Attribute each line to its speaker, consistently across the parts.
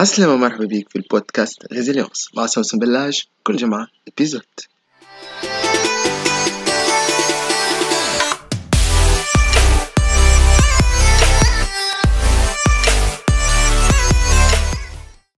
Speaker 1: عسلامة مرحبا بيك في البودكاست Résilience مع سوسن بلاج كل جمعة épisode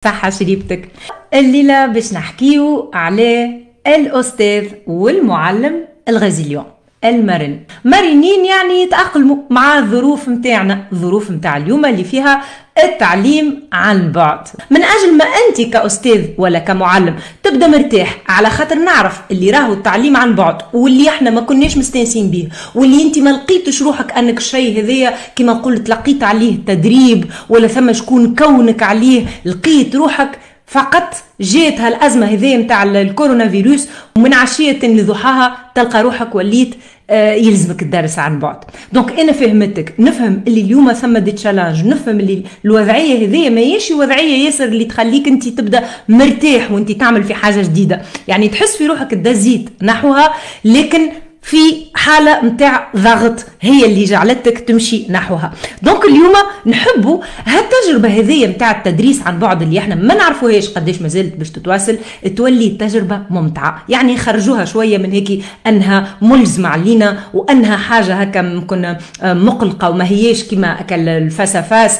Speaker 2: صحة شريبتك الليلة باش نحكيو على الأستاذ والمعلم ال résilient المرن. مرنين يعني يتأقلموا مع الظروف متاعنا الظروف متاع اليوم اللي فيها التعليم عن بعد. من أجل ما أنت كأستاذ ولا كمعلم تبدأ مرتاح على خاطر نعرف اللي راهو التعليم عن بعد واللي إحنا ما كناش مستانسين به واللي أنت ما لقيتش روحك أنك الشيء هذايا كما قلت لقيت عليه تدريب ولا ثم شكون كونك عليه لقيت روحك فقط جات هالأزمة هذه نتاع الكورونا فيروس ومن عشية لضحاها تلقى روحك وليت آه، يلزمك الدرس عن بعد. donc أنا فهمتك. نفهم اللي اليوم ثم des challenges نفهم اللي الوضعية هذه ماهيش وضعية ياسر اللي تخليك أنت تبدأ مرتاح وأنت تعمل في حاجة جديدة. يعني تحس في روحك تدزيت نحوها لكن في حالة متاع ضغط هي اللي جعلتك تمشي نحوها. donc اليوم نحبوا هالتجربة هذه متاع التدريس عن بعد اللي إحنا ما نعرفوهاش قديش ما زالت باش تتواصل تولي تجربة ممتعة. يعني خرجوها شوية من هيك أنها ملزمة علينا وأنها حاجة هكا ممكن آه، مقلقة وما هياش كما الفسافاس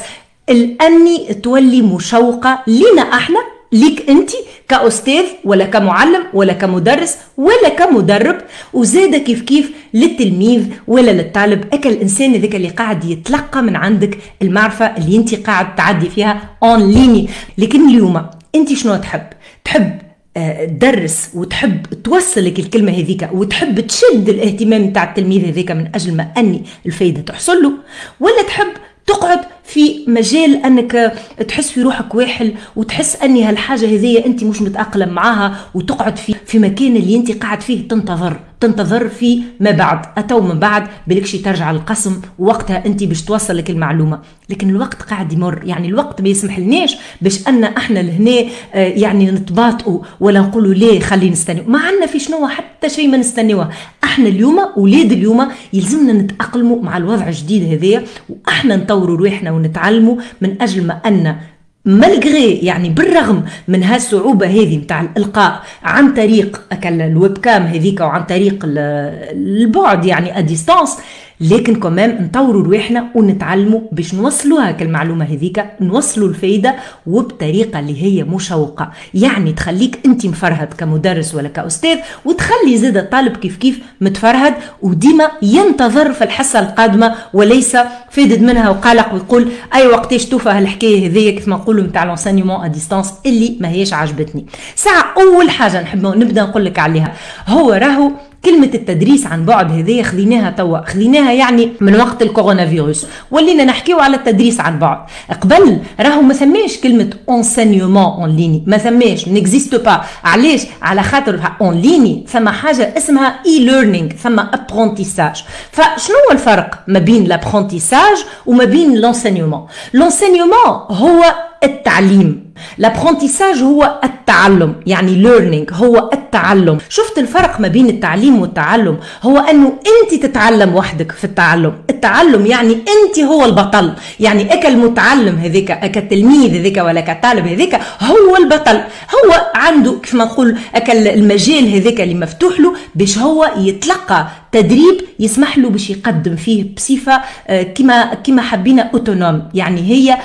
Speaker 2: الأني تولي مشوقة لنا إحنا ليك انت كأستاذ ولا كمعلم ولا كمدرس ولا كمدرب وزاد كيف كيف للتلميذ ولا للطالب. أكل الانسان هذاك اللي قاعد يتلقى من عندك المعرفة اللي أنت قاعد تعدي فيها اون ليني لكن اليوم أنت شنو تحب؟ تحب آه، تدرس وتحب توصل لك الكلمة هذيك وتحب تشد الاهتمام تاع التلميذ هذيك من أجل ما أني الفايدة تحصل له ولا تحب تقعد في مجال أنك تحس في روحك واحل وتحس أني هالحاجة هذية أنت مش متأقلم معاها وتقعد في في مكان اللي أنت قاعد فيه تنتظر تنتظر في ما بعد أتو من بعد بلكشي ترجع للقسم وقتها أنت باش توصل لك المعلومة. لكن الوقت قاعد يمر يعني الوقت ما يسمح لناش باش أن إحنا لهنا آه، يعني نتباطئوا ولا نقولوا ليه خلي نستنى. ما عندنا في شنو حتى شيء ما نستنيوه. إحنا اليوم ولاد اليوم يلزمنا نتأقلموا مع الوضع الجديد هذايا وإحنا نطوروا روحنا ونتعلموا من أجل ما أن ملغري يعني بالرغم من هالصعوبة هذه نتاع الإلقاء عن طريق الويب كام هذيك وعن طريق البعد يعني اديستانس لكن كمان نطوروا رواحنا ونتعلموا باش نوصلوا هاك المعلومة هذيك نوصلوا الفايدة وبطريقة اللي هي مشوقة. يعني تخليك أنت مفرهد كمدرس ولا كأستاذ وتخلي زاد الطالب كيف كيف متفرهد وديما ينتظر في الحصة القادمة وليس فادد منها وقلق ويقول أي وقتاش توفى هالحكاية هذيا كيف ما نقولوا نتاع l'enseignement à distance اللي ما هيش عجبتني ساعة أول حاجة نحب نبدأ نقول لك عليها هو راهو كلمة التدريس عن بعد هذه خذيناها توا خذيناها يعني من وقت الكورونا فيروس ولينا نحكيو على التدريس عن بعد. قبل راهو ما ثماش كلمة enseignement en ligne ما ثماش n'existe pas علاش؟ على خاطر en ligne ثم حاجة اسمها e-learning ثم apprentissage فشنو هو الفرق ما بين l'apprentissage وما بين l'enseignement l'enseignement هو التعليم. l'apprentissage هو التعلم يعني learning هو التعلم. شفت الفرق ما بين التعليم والتعلم؟ هو أنه أنت تتعلم وحدك في التعلم. التعلم يعني أنت هو البطل. يعني اك المتعلم هذيك التلميذ هذيك ولا كطالب هذيك هو البطل. هو عنده كيف ما نقول المجال هذيك اللي مفتوح له باش هو يتلقى تدريب يسمح له باش يقدم فيه بصفة آه، كما كما حبينا autonome يعني هي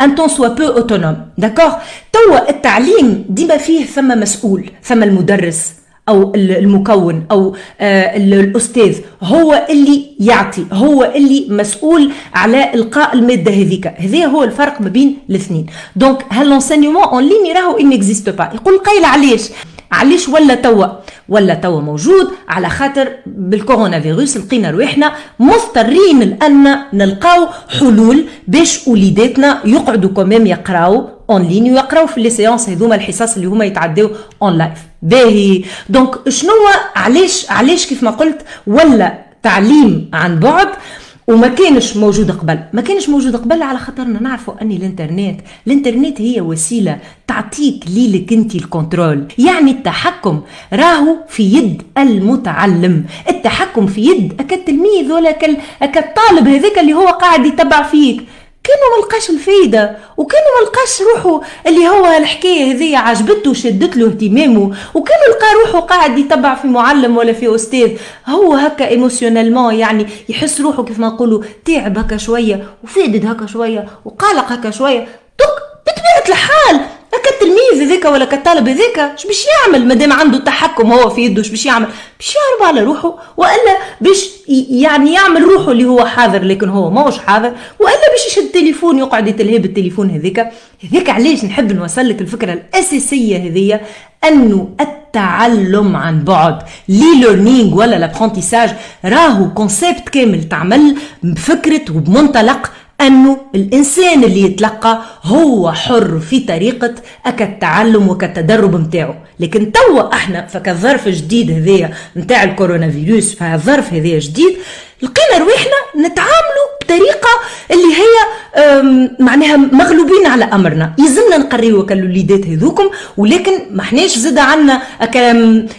Speaker 2: ان تون سوا بو autonome d'accord توا التعليم ديما فيه ثم مسؤول ثم المدرس أو المكون أو آه، الأستاذ. هو اللي يعطي هو اللي مسؤول على إلقاء المادة هذيك. هذا هو الفرق ما بين الاثنين. donc هل l'enseignement en ligne راهو n'existe pas يقول قايل علاش؟ علاش ولا توا؟ ولا توا موجود على خاطر بالكورونا فيروس لقينا روحنا مضطرين لأن نلقاو حلول باش وليداتنا يقعدوا quand même يقراو en ligne ويقراو في les séances هذوما الحصص اللي هما يتعداو en live باهي. donc شنو علاش علاش كيف ما قلت ولا تعليم عن بعد وما كانش موجود قبل. ما كانش موجود قبل على خاطرنا نعرفوا أن الإنترنت الإنترنت هي وسيلة تعطيك ليلك أنت الكنترول. يعني التحكم راهو في يد المتعلم. التحكم في يد اكا التلميذ ولا اكا الطالب هذاك اللي هو قاعد يتبع فيك. كي وكانوا ما لقاش الفايده وكانوا ما لقاش روحه اللي هو الحكاية هذيا عجبته وشدت له اهتمامه وكانوا لقى روحه قاعد يتبع في معلم ولا في أستاذ. هو هكا émotionnellement يعني يحس روحه كيف ما نقولوا تعب هكا شوية وفادد هكا شوية وقلق هكا شوية. donc بطبيعة الحال هكا التلميذ هذاك ولا كالطالب هذاك اش باش يعمل؟ مادام عنده التحكم هو في يده اش باش يعمل؟ باش يهرب على روحه وإلا باش يعني يعمل روحه اللي هو حاضر لكن هو ماهوش حاضر وإلا باش يشد التليفون يقعد يتلهي بالتليفون هذاك هذاك علاش نحب نوصل لك الفكرة الأساسية هذيا أنه التعلم عن بعد. l'e-learning ولا l'apprentissage راهو concept كامل تعمل بفكرة وبمنطلق أنه الإنسان اللي يتلقى هو حر في طريقة أكا التعلم وكالتدرب متاعه. لكن توا إحنا فكالظرف جديد هذايا متاع الكورونا فيروس فالظرف هذايا جديد لقينا رواحنا نتعاملوا بطريقة اللي هي معناها مغلوبين على أمرنا. يلزمنا نقريو كالوليدات هذوكم ولكن ما احناش زاد عنا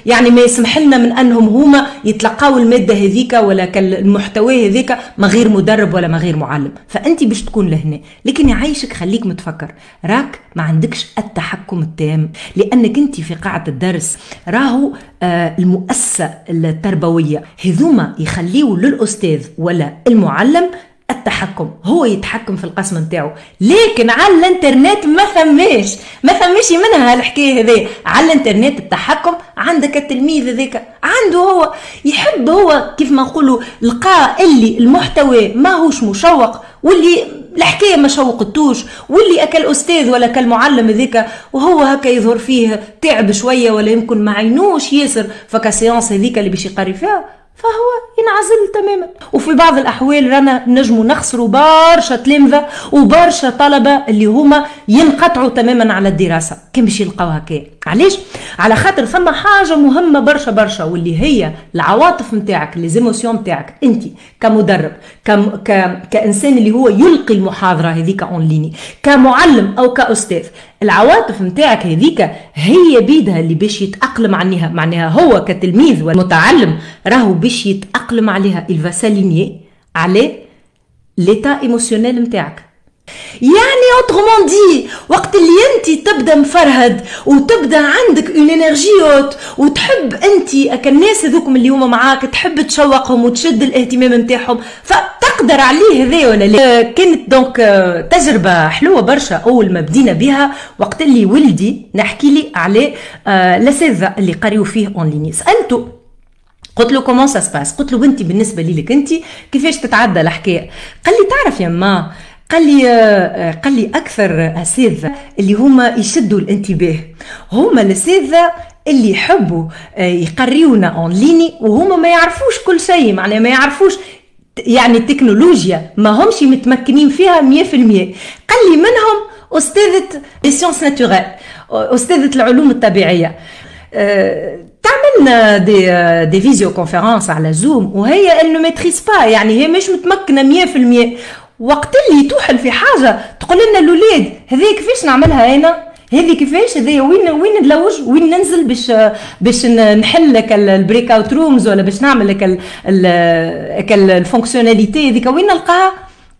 Speaker 2: يعني ما يسمح لنا من أنهم هما يتلقاو المادة هذيك ولا المحتوى هذيك ما غير مدرب ولا ما غير معلم. فانت باش تكون لهنا لكن يعيشك خليك متفكر. راك ما عندكش التحكم التام لأنك أنت في قاعة الدرس راهو آه، المؤسسة التربوية. هذوما يخليوا للأستاذ ولا المعلم التحكم هو يتحكم في القسم نتاعو. لكن على الإنترنت ما ثماش ما ثماش منها هالحكاية هذه على الإنترنت التحكم عندك التلميذ هذاك عنده هو. يحب هو كيف ما نقولوا لقى اللي المحتوى ماهوش مشوق واللي الحكاية ما شوقتوش. واللي أكل أستاذ ولا أكل معلم هذيك وهو هكا يظهر فيه تعب شوية ولا يمكن ما عينوش ياسر فكا سيونس هذيك اللي باش يقري فيها فهو ينعزل تماما. وفي بعض الأحوال رانا نجموا نخسروا برشا تلامذة وبرشا طلبة اللي هما ينقطعوا تماما على الدراسة. باش يلقاو هكا علاش على خاطر ثم حاجة مهمة برشا برشا واللي هي العواطف نتاعك les émotions نتاعك أنت كمدرب كم ك... كإنسان اللي هو يلقي المحاضرة هذيك en ligne كمعلم أو كأستاذ العواطف نتاعك هذيك هي بيدها اللي باش يتأقلم عنها معناها هو كتلميذ والمتعلم راهو باش يتأقلم عليها. اللي على l'état émotionnel نتاعك يعني autrement dit وقت اللي انت تبدأ مفرهد وتبدأ عندك une énergie haute وتحب انت الناس هذوكم اللي هما معاك تحب تشوقهم وتشد الاهتمام نتاعهم فتقدر عليه هذا ولا لا؟ كانت donc تجربة حلوة برشا أول ما بدينا بها وقت اللي ولدي نحكي لي على الاساتذه اللي قريوا فيه en ligne سألته قلت له comment ça se passe قلت له بنتي بالنسبة لي انت كيفاش تتعدى الحكاية؟ قال لي تعرف يا ما قال لي قال لي أكثر اساتذه اللي هما يشدوا الانتباه. هما الاساتذه اللي يحبوا يقريونا en ligne وهما ما يعرفوش كل شيء معناها ما يعرفوش يعني التكنولوجيا. ما همش متمكنين فيها 100% قال لي منهم أستاذة sciences naturelles أستاذة العلوم الطبيعية. تعملنا des des visioconférences على Zoom وهي انه maîtrise pas يعني هي مش متمكنة 100% وقت اللي توحل في حاجة تقول لنا الاولاد هذه كيفاش نعملها أنا؟ هذه كيفاش هذه وين وين نلوج؟ وين ننزل باش باش نحل لك ال breakout rooms ولا باش نعمل لك ال fonctionnalité هذيك؟ وين نلقاها؟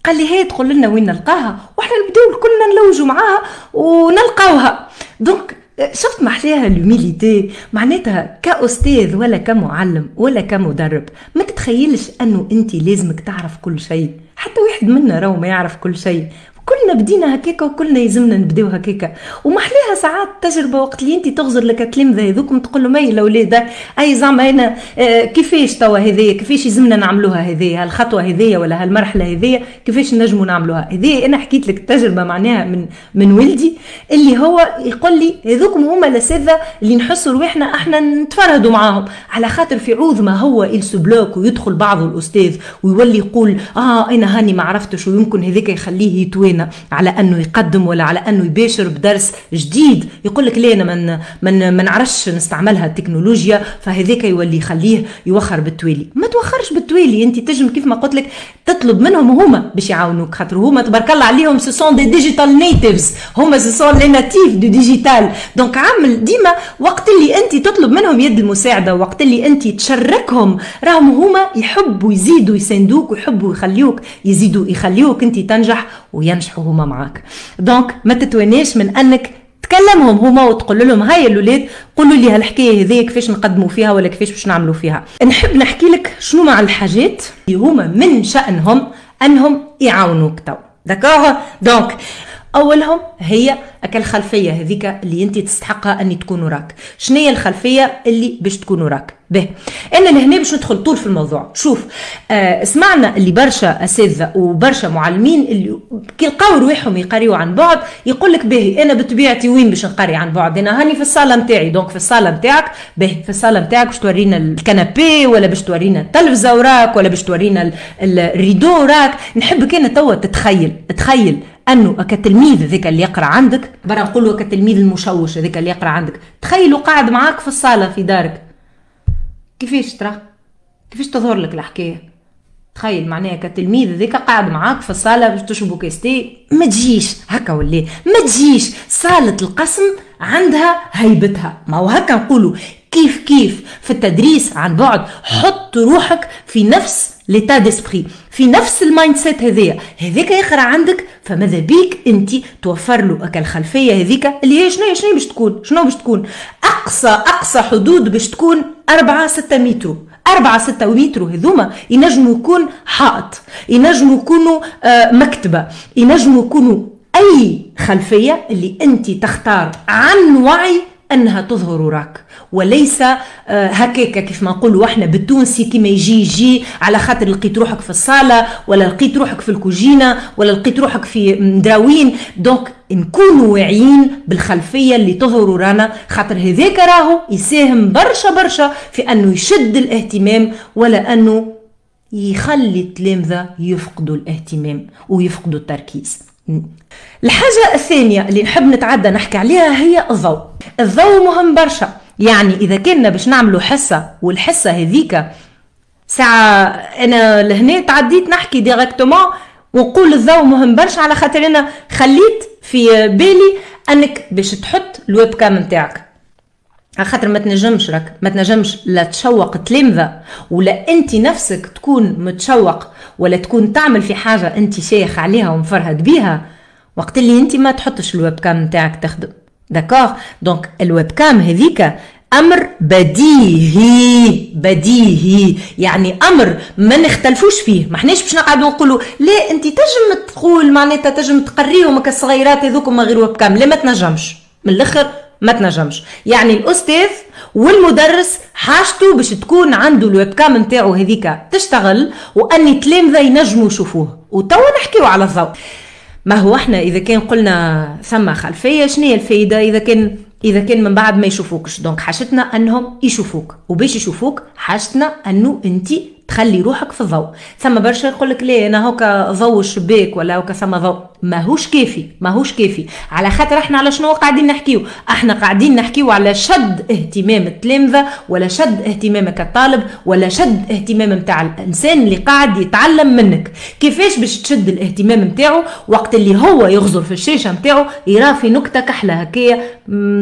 Speaker 2: قال لي هي تقول لنا وين نلقاها. وإحنا نبداو كلنا نلوجوا معاها ونلقاوها. donc شفت محلاها ال humilité معناتها كأستاذ ولا كمعلم ولا كمدرب ما تتخيلش أنه أنت لازمك تعرف كل شيء. حتى واحد منا راهو ما يعرف كل شيء. كلنا بدينا هكاكا وكلنا يلزمنا نبداو هكاكا. ومحليها ساعات تجربة وقت اللي انت تغزر لك التلامذه هذوكم تقول لهم اي الاولاد أي زعما أنا آه كيفاش توا هذيا كيفاش يلزمنا نعملوها هذيا الخطوه هذيا ولا هالمرحله هذيا كيفاش نجموا نعملوها؟ هذيا أنا حكيت لك التجربه معناها من من ولدي اللي هو يقول لي هذوكم هما الأساتذة اللي نحسوا رواحنا أحنا نتفرهدوا معاهم. على خاطر في عوض ما هو يلسو بلوك ويدخل بعض الأستاذ ويولي يقول آه أنا هاني ما عرفتش ويمكن هذاك يخليه يتوانى على أنه يقدم ولا على أنه يباشر بدرس جديد. يقول لك ليه أنا من من ما نعرفش نستعملها التكنولوجيا فهذاك يولي يخليه يوخر بالتوالي. ما توخرش بالتوالي. أنت تجم كيف ما قلت لك تطلب منهم هما باش يعاونوك خاطر هما تبارك الله عليهم ce sont des digital natives هما ce sont les natifs du digital donc عامل ديما وقت اللي أنت تطلب منهم يد المساعدة وقت اللي أنت تشركهم راهم هما يحبوا يزيدوا يساندوك ويحبوا يخليوك يزيدوا يخليوك انت تنجح وينجح ينجحوا هما معاك. donc ما تتوانيش من انك تكلمهم هما وتقول لهم هاي الاولاد قولوا لي هالحكاية هذه كيفاش نقدموا فيها ولا كيفاش باش نعملوا فيها. نحب نحكي لك شنو مع الحاجات اللي هما من شأنهم أنهم يعاونوك تو. d'accord donc أولهم هي الخلفيه هذيك اللي أنت تستحقها أني تكون وراك. شنو هي الخلفية اللي باش تكون وراك؟ به. أنا لهنا باش ندخل طول في الموضوع. شوف آه سمعنا اللي برشا أساتذة وبرشا معلمين اللي كي لقاو رواحهم يقريوا عن بعد يقول لك باهي أنا بطبيعتي وين باش نقري عن بعد؟ أنا هاني في الصالة نتاعي donc في الصالة نتاعك باهي في الصالة نتاعك باش تورينا ال canapé ولا باش تورينا التلفزة وراك ولا باش تورينا ال rideau وراك. نحبك أنا توا تتخيل تخيل أنه كتلميذ ذاك اللي يقرأ عندك برا نقولوا كتلميذ المشوش هذاك اللي يقرأ عندك. تخيلوا قاعد معاك في الصالة في دارك. كيفاش ترى؟ كيفاش تظهر لك الحكاية؟ تخيل معناها كتلميذ ذيك قاعد معاك في الصالة باش تشربوا كاس تاي ما تجيش هكا ولا؟ ما تجيش. صالة القسم عندها هيبتها. ما هو هكا نقولوا. كيف كيف؟ في التدريس عن بعد حط روحك في نفس l'état d'esprit في نفس ال mindset هذيا هذيك يقرا عندك فماذا بيك انت توفر له الخلفيه هذيك اللي هي شنو شنو باش تكون شنو باش تكون اقصى اقصى حدود باش تكون 4 6 متر 4 6 متر هذوما ينجموا يكون حائط ينجموا يكونوا مكتبه ينجموا يكونوا اي خلفيه اللي انت تختار عن وعي أنها تظهر وراك وليس آه، هكاك كيف ما نقولوا إحنا بالتونسي كيما يجي يجي على خاطر لقيت روحك في الصالة ولا لقيت روحك في الكوجينة ولا لقيت روحك في مدراوين. دونك نكونوا واعيين بالخلفية اللي تظهر ورانا خاطر هذاك راهو يساهم برشا برشا في أنه يشد الاهتمام ولا أنه يخلي التلامذة يفقدوا الاهتمام ويفقدوا التركيز. الحاجة الثانية اللي نحب نتعدى نحكي عليها هي الضوء. الضوء مهم برشا. يعني إذا كنا باش نعملوا حصة والحصة هذيك ساعة أنا لهنا تعديت نحكي directement ونقول الضوء مهم برشا. على خاطر أنا خليت في بالي أنك باش تحط ال webcam نتاعك. على خاطر ما تنجمش راك. ما تنجمش لا تشوق تلامذة ولا أنت نفسك تكون متشوق ولا تكون تعمل في حاجة أنت شيخ عليها ومفرهد بيها. وقت اللي أنت ما تحطش ال webcam نتاعك تخدم. d'accord donc ال webcam هذيك أمر بديهي بديهي. يعني أمر ما نختلفوش فيه. ما حناش باش نقعدوا نقولوا لا أنت تجم تقول معناتها تجم تقريهم الصغيرات ما غير webcam لا ما تنجمش. من الأخر ما تنجمش. يعني الأستاذ والمدرس حاجته باش تكون عنده ال webcam نتاعو هذيك تشتغل وأني تلامذة ينجموا يشوفوه. وتوا نحكيو على الضوء. ما هو إحنا إذا كان قلنا ثم خلفية شنو هي الفايدة؟ إذا كان إذا كان من بعد ما يشوفوكش donc حاجتنا أنهم يشوفوك. وباش يشوفوك حاجتنا أنه انت تخلي روحك في الضوء ثم برشا يقول لك ليه أنا هوكا ضوء الشباك ولا هوكا ثم ضوء. ماهوش كافي ماهوش كافي. على خاطر إحنا على شنو قاعدين نحكيو؟ إحنا قاعدين نحكيو على شد اهتمام التلامذة ولا شد اهتمامك الطالب ولا شد اهتمام نتاع الإنسان اللي قاعد يتعلم منك. كيفاش باش تشد الاهتمام نتاعو وقت اللي هو يغزر في الشاشة نتاعو يرى في نقطة كحلة هكايا.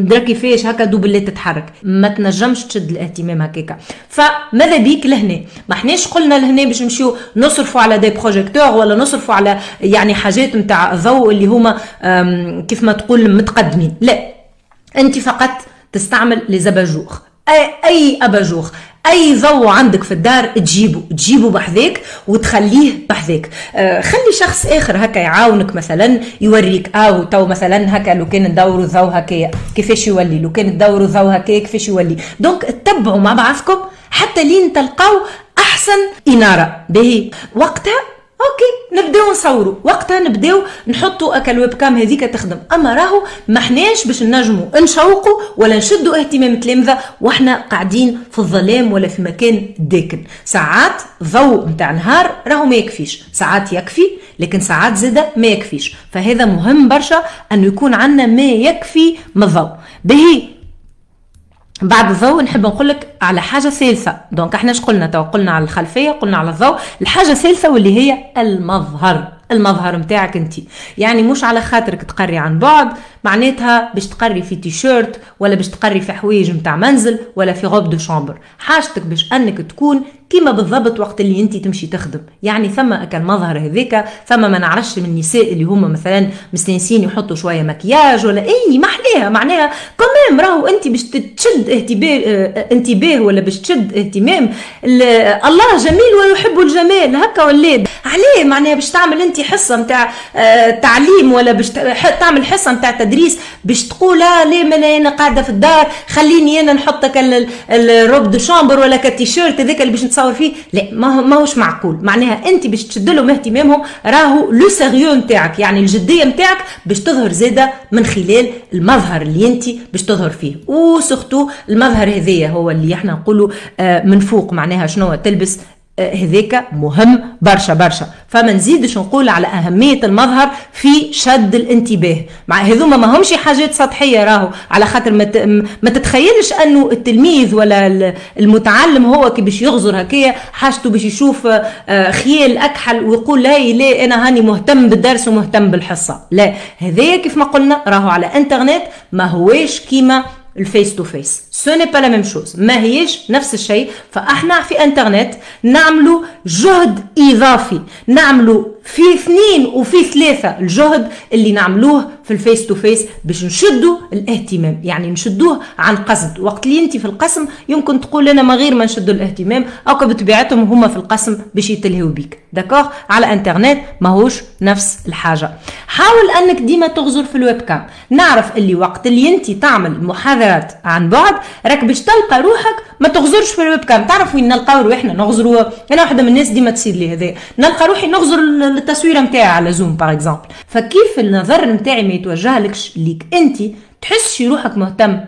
Speaker 2: درا كيفاش؟ هكا دوبل تتحرك. ما تنجمش تشد الاهتمام هكاكا. فماذا بيك لهنا؟ ما احناش قلنا لهنا باش نمشيو نصرفوا على des projecteurs ولا نصرفوا على يعني حاجات نتاع ضوء اللي هما كيف ما تقول متقدمين. لا. أنت فقط تستعمل les abat-jours أي abat-jour أي ضوء عندك في الدار تجيبه. تجيبه بحذاك وتخليه بحذاك. آه خلي شخص آخر هكا يعاونك مثلا يوريك أو تو مثلا هكا لو كان ندوروا ضوء هكايا كيفاش يولي؟ لو كان تدوروا ضوء هكايا كيفاش يولي؟ donc تتبعوا مع بعضكم حتى لين تلقاو أحسن إنارة. باهي وقتها OK نبدأو نصوروا وقتها نبدأو نحطوا اكا ال webcam هذيك تخدم. أما راهو ما حناش باش نجموا نشوقوا ولا نشدوا اهتمام التلامذه وإحنا قاعدين في الظلام ولا في مكان داكن. ساعات ضوء نتاع نهار راهو ما يكفيش. ساعات يكفي لكن ساعات زادة ما يكفيش. فهذا مهم برشا أنه يكون عندنا ما يكفي من الضوء. بهي بعد الضوء نحب نقول لك على حاجة ثالثه donc إحنا إيش قلنا تو؟ قلنا على الخلفية قلنا على الضوء. الحاجة الثالثه واللي هي المظهر. المظهر نتاعك انت. يعني مش على خاطرك تقري عن بعد معناتها باش تقري في تيشيرت ولا باش تقري في حوايج متاع منزل ولا في robe de chambre. حاجتك باش أنك تكون كيما بالضبط وقت اللي أنت تمشي تخدم. يعني ثم كان مظهر هذاك ثم ما نعرفش من النساء اللي هما مثلا مستانسين يحطوا شوية مكياج ولا أي محليها. معناها كمان راهو أنت باش تشد اهتمام آه انتباه ولا باش تشد اهتمام الله جميل ويحب الجمال. هكا ولاد. عليه معناها باش تعمل أنت حصة نتاع آه تعليم ولا باش تعمل حصة نتاع تدريس باش تقول لا ليه ما أنا قاعدة في الدار؟ خليني أنا نحطك ال robe de chambre ولا كالتيشيرت هذاك اللي باش نتصور فيه. لا ما هو ماهوش معقول. معناها أنت باش تشد لهم اهتمامهم راهو le sérieux نتاعك يعني الجدية نتاعك باش تظهر زادة من خلال المظهر اللي أنت باش تظهر فيه. و surtout المظهر هذايا هو اللي إحنا نقولوا من فوق. معناها شنو؟ تلبس هذاك مهم برشا برشا. فما نزيدش نقول على أهمية المظهر في شد الانتباه. مع هذوما ما همش حاجات سطحية راهو. على خاطر ما, تتخيلش أنه التلميذ ولا المتعلم هو كي باش يغزر هكايا حاجته باش يشوف خيال أكحل ويقول لا لا أنا هاني مهتم بالدرس ومهتم بالحصة. لا. هذايا كيف ما قلنا راهو على إنترنت ما هواش كيما ال face to face. ce n'est pas la même chose ما هيش نفس الشيء فاحنا في انترنت نعملوا جهد اضافي نعملوا في اثنين وفي ثلاثة الجهد اللي نعملوه في ال face to face باش نشدوا الاهتمام يعني نشدوه عن قصد وقت اللي انت في القسم يمكن تقول أنا ما غير ما نشدوا الاهتمام أو بطبيعتهم هما في القسم باش يتلهوا بيك d'accord على انترنت ماهوش نفس الحاجة حاول انك ديما تغزر في ال webcam نعرف اللي وقت اللي انت تعمل محاضرات عن بعد راك باش تلقى روحك ما تغزرش في ال webcam تعرف وين نلقاو روحنا نغزروا أنا واحدة من الناس ديما تصير لي هذا نلقى روحي نغزر التصويره نتاعي على زوم par exemple فكيف النظر نتاعي ما يتوجهلكش ليك؟ أنت تحسش روحك مهتم؟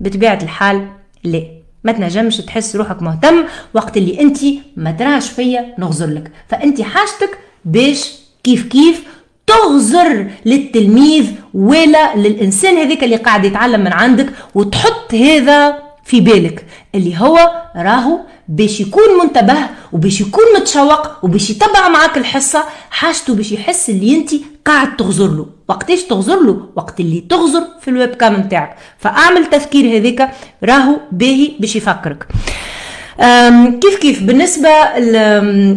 Speaker 2: بطبيعة الحال لا. ما تنجمش تحس روحك مهتم وقت اللي أنت ما تراش فيا نغزر لك. فأنت حاجتك باش كيف كيف تغزر للتلميذ ولا للإنسان هذاك اللي قاعد يتعلم من عندك وتحط هذا في بالك اللي هو راهو باش يكون منتبه وباش يكون متشوق وباش يتبع معاك الحصة حاجته باش يحس اللي أنت قاعد تغزر له. وقتاش تغزر له؟ وقت اللي تغزر في الويب كام نتاعك. فأعمل تذكير هذيك راهو باهي باش يفكرك. كيف كيف؟ بالنسبة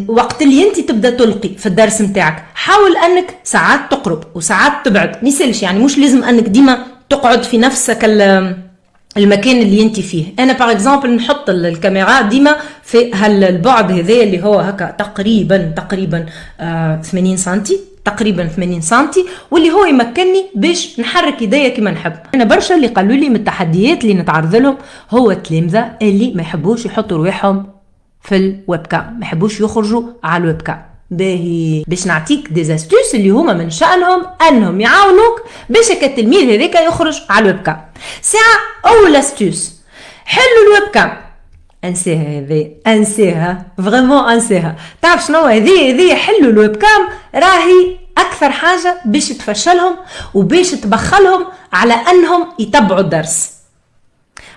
Speaker 2: وقت اللي أنت تبدأ تلقي في الدرس نتاعك حاول أنك ساعات تقرب وساعات تبعد مسالش يعني مش لازم أنك ديما تقعد في نفسك المكان اللي أنت فيه. أنا par exemple نحط الكاميرا ديما في هالبعد هذا اللي هو هكا تقريبا تقريبا آه 80 سنتي. تقريبا 80 سنتي واللي هو يمكنني باش نحرك ايديا كما نحب. أنا برشا اللي قالوا لي من التحديات اللي نتعرض لهم هو التلامذه اللي ما يحبوش يحطوا رواحهم في ال webcam ما يحبوش يخرجوا على ال webcam باهي. باش نعطيك des astuces اللي هما من شأنهم أنهم يعاونوك باش التلميذ هذاك يخرج على ال webcam ساعة أول astuce حلوا ال webcam انساها هذه انساها vraiment انساها تعرف شنو؟ هذه هذه حلوا ال webcam؟ راهي أكثر حاجة باش تفشلهم وباش تبخلهم على أنهم يتبعوا الدرس.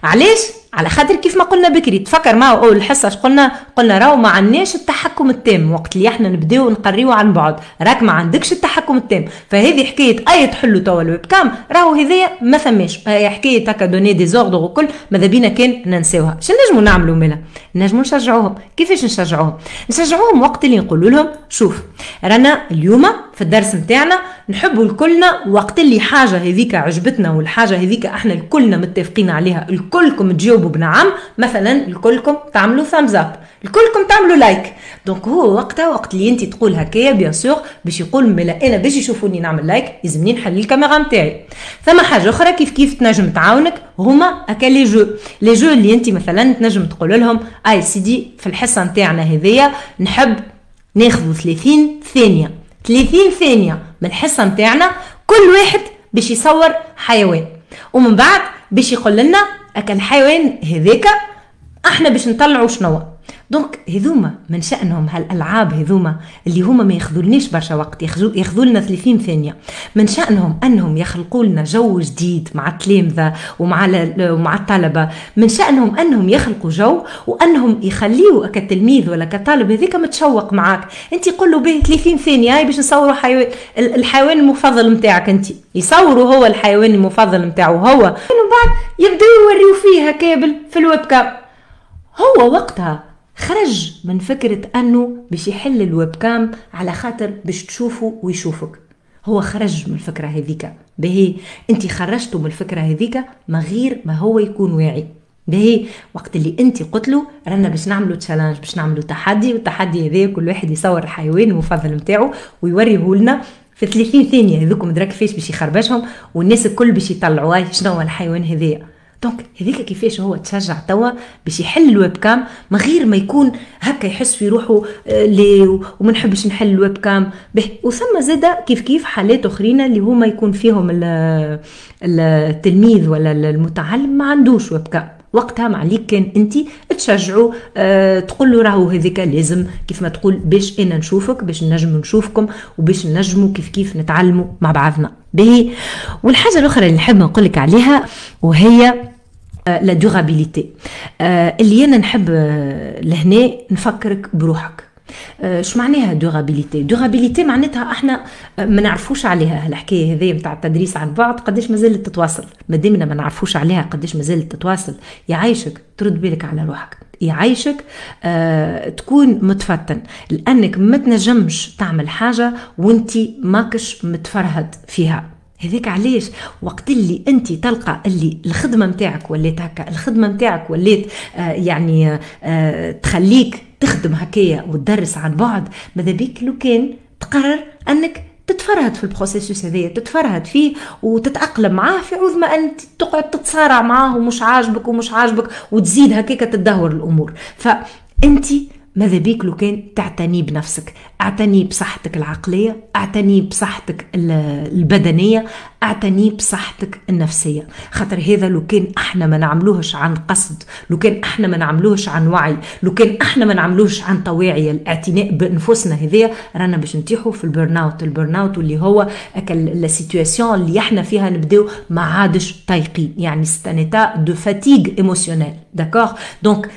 Speaker 2: علاش؟ على خاطر كيف ما قلنا بكري تفكر معه أول حصه قلنا؟ قلنا راهو ما عندناش التحكم التام وقت اللي إحنا نبداو نقريو عن بعد. راك ما عندكش التحكم التام. فهذه حكاية أي تحلوا توا ال webcam راهو هذايا ما ثماش. هي حكاية هكا donner des ordres وكل ماذا بينا كان ننساوها. شنو نجموا نعملوا ملا نجموا نشجعوهم. كيفاش نشجعوهم؟ نشجعوهم وقت اللي نقولوا لهم شوف رانا اليوم في الدرس نتاعنا نحبوا الكلنا وقت اللي حاجة هذيك عجبتنا والحاجة هذيك إحنا الكلنا متفقين عليها الكلكم تجاوبوا بنعم مثلا الكلكم تعملوا thumbs up الكلكم تعملوا like donc هو وقتها وقت اللي انت تقول هكايا bien sûr باش يقول ملا أنا باش يشوفوني نعمل like يلزمني نحل الكاميرا نتاعي ثم حاجة أخرى كيف كيف تنجم تعاونك؟ هما هكا les jeux les jeux اللي انت مثلا تنجم تقول لهم آي سيدي في الحصة نتاعنا هذيا نحب ناخذ 30 ثانية. 30 ثانية من الحصة نتاعنا كل واحد باش يصور حيوان. ومن بعد باش يقول لنا اكل الحيوان هذاك إحنا باش نطلعوا شنو donc هذوما من شأنهم هالألعاب هذوما اللي هما ما ياخذولنيش برشا وقت ياخذوا لنا 30 ثانية. من شأنهم أنهم يخلقوا لنا جو جديد مع التلامذة ومع ومع الطلبة. من شأنهم أنهم يخلقوا جو وأنهم يخليوا كتلميذ ولا كطالب هذيك متشوق معاك. أنت قول له به 30 ثانية باش نصوروا حيوان الحيوان المفضل نتاعك أنت. يصوروا هو الحيوان المفضل نتاعو هو. ومن بعد يبداو يوريو فيه كابل في ال webcam هو وقتها خرج من فكرة أنه باش يحل ال webcam على خاطر باش تشوفه ويشوفك. هو خرج من الفكرة هذيك بهي أنت خرجتوا من الفكرة هذيك ما غير ما هو يكون واعي. بهي وقت اللي أنت قلت له رانا باش نعملوا challenge باش نعملوا تحدي والتحدي هذا كل واحد يصور الحيوان المفضل نتاعو ويوريه لنا في 30 ثانية. هذوك مدرك كيفاش باش يخربشهم والناس الكل باش يطلعوا شنو هو الحيوان هذايا. donc هذيك كيفاش هو تشجع توا باش يحل ال webcam من غير ما يكون هكا يحس في روحه آه، لي وما نحبش نحل ال webcam به وثم زاده كيف كيف حالات أخرين اللي هما يكون فيهم التلميذ ولا المتعلم ما عندوش webcam وقتها ما عليك كان انت تشجعوا أه تقول له راهو هذيك لازم كيف ما تقول باش أنا نشوفك باش نجم نشوفكم وباش نجموا كيف كيف نتعلموا مع بعضنا. به والحاجة الأخرى اللي نحب نقول لك عليها وهي la durabilité آه، اللي أنا نحب آه، لهنا نفكرك بروحك. اش معناها durabilité durabilité معناتها إحنا ما نعرفوش عليها. الحكاية هذه نتاع التدريس عن بعد قداش مازالت تتواصل. ما دامنا ما نعرفوش عليها قداش مازالت تتواصل يعيشك ترد بالك على روحك. يعيشك آه تكون متفتن. لأنك ما تنجمش تعمل حاجة وانت ماكش متفرهد فيها. هذيك علاش؟ وقت اللي أنت تلقى اللي الخدمة نتاعك ولات هكا الخدمة نتاعك ولات آه يعني آه تخليك تخدم هكايا وتدرس عن بعد ماذا بيك؟ لو كان تقرر أنك تتفرهد في البروسيسوس هذايا تتفرهد فيه وتتأقلم معاه في عوض ما أنت تقعد تتصارع معاه ومش عاجبك ومش عاجبك وتزيد هكاك تدهور الأمور. فأنت ماذا بيك؟ لو كان تعتني بنفسك. أعتني بصحتك العقلية أعتني بصحتك البدنية أعتني بصحتك النفسية. خاطر هذا لو كان إحنا ما نعملوهش عن قصد لو كان إحنا ما نعملوهش عن وعي لو كان إحنا ما نعملوهش عن طواعية الاعتناء بأنفسنا هذيا رانا باش نتيحوا في ال burn-out ال burn-out اللي هو لا اللي إحنا فيها نبداو ما عادش طايقين يعني c'est un état de fatigue émotionnelle d'accord donc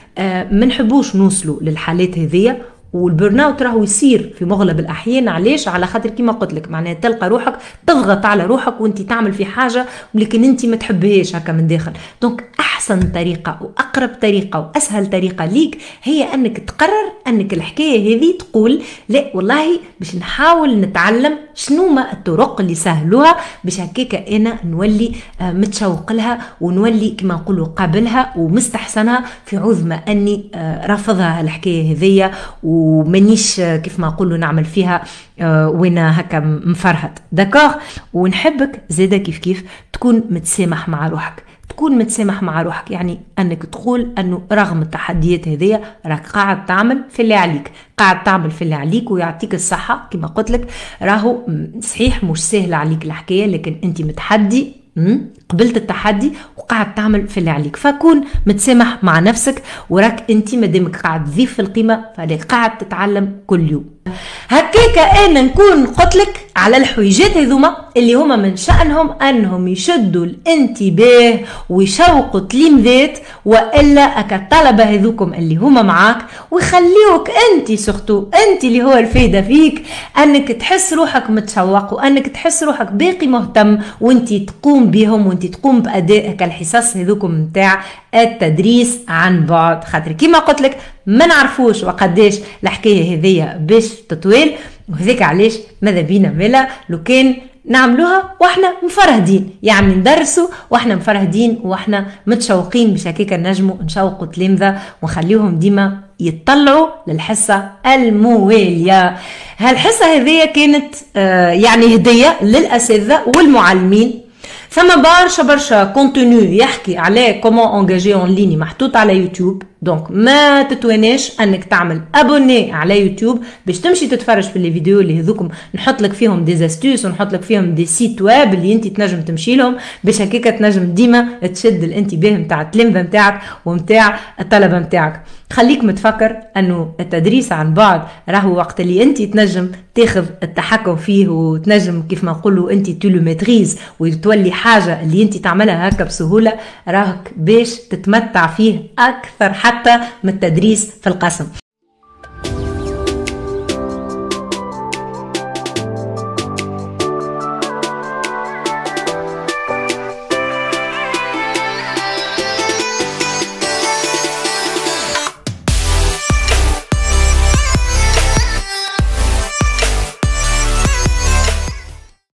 Speaker 2: ما نحبوش نوصلوا للحالات هذيا وال burn-out راهو يصير في مغلب الأحيان. علاش؟ على خاطر كيما قلت لك معناها تلقى روحك تضغط على روحك وانت تعمل في حاجة ولكن انت ما تحبهاش هكا من داخل. donc أحسن طريقة وأقرب طريقة وأسهل طريقة ليك هي أنك تقرر أنك الحكاية هذه تقول لا والله باش نحاول نتعلم شنو ما الطرق اللي سهلوها باش هكاك أنا نولي آه، متشوق لها ونولي كما نقولوا قابلها ومستحسنها في ما أني آه، رافضها الحكاية هذيا ومانيش آه، كيف ما نقولوا نعمل فيها وين هكا مفرهد. d'accord ونحبك زاده كيف كيف تكون متسامح مع روحك. تكون متسامح مع روحك. يعني أنك تقول أنه رغم التحديات هذيا راك قاعد تعمل في اللي عليك. قاعد تعمل في اللي عليك ويعطيك الصحة. كما قلت لك راهو صحيح مش سهل عليك الحكاية لكن أنت متحدي قبلت التحدي وقاعد تعمل في اللي عليك. فكون متسامح مع نفسك وراك انت مادامك قاعد تضيف في القيمة فليك قاعد تتعلم كل يوم. هكاك أنا نكون قلتلك على الحويجات هذوما اللي هما من شأنهم أنهم يشدوا الانتباه ويشوقوا تلمذات وإلا اكا الطلبة هذوكم اللي هما معاك ويخليوك انت سورتو انت اللي هو الفايدة فيك أنك تحس روحك متشوق وأنك تحس روحك باقي مهتم وانت تقوم بهم وانت تقوم بأداء الحصص هذوكم نتاع التدريس عن بعد. خاطر كيما قلت لك ما نعرفوش وقداش الحكاية هذيا باش تطويل وهذاك علاش ماذا بينا ملا لو كان نعملوها وإحنا مفرهدين. يعني ندرسوا وإحنا مفرهدين وإحنا متشوقين باش هكاك نجموا نشوقوا تلامذة ونخليهم ديما يطلعوا للحصة الموالية. هالحصة هذه كانت آه يعني هدية للأساتذة والمعلمين. ثم برشا برشا contenu يحكي على comment engager en ligne محطوط على يوتيوب donc ما تتواناش أنك تعمل. abonner على يوتيوب باش تمشي تتفرج في les vidéos اللي هذوكم. نحط لك فيهم des astuces ونحط لك فيهم des sites web اللي أنت تنجم تمشي لهم باش هكاك تنجم ديما تشد الانتباه نتاع التلامذه نتاعك ونتاع الطلبة نتاعك خليك متفكر أنه التدريس عن بعد راهو وقت اللي أنت تنجم تاخذ التحكم فيه وتنجم كيف ما نقولوا أنت tu le maîtrises وتولي حاجة اللي أنت تعملها هكا بسهولة راهك باش تتمتع فيه أكثر حتى من التدريس في القسم.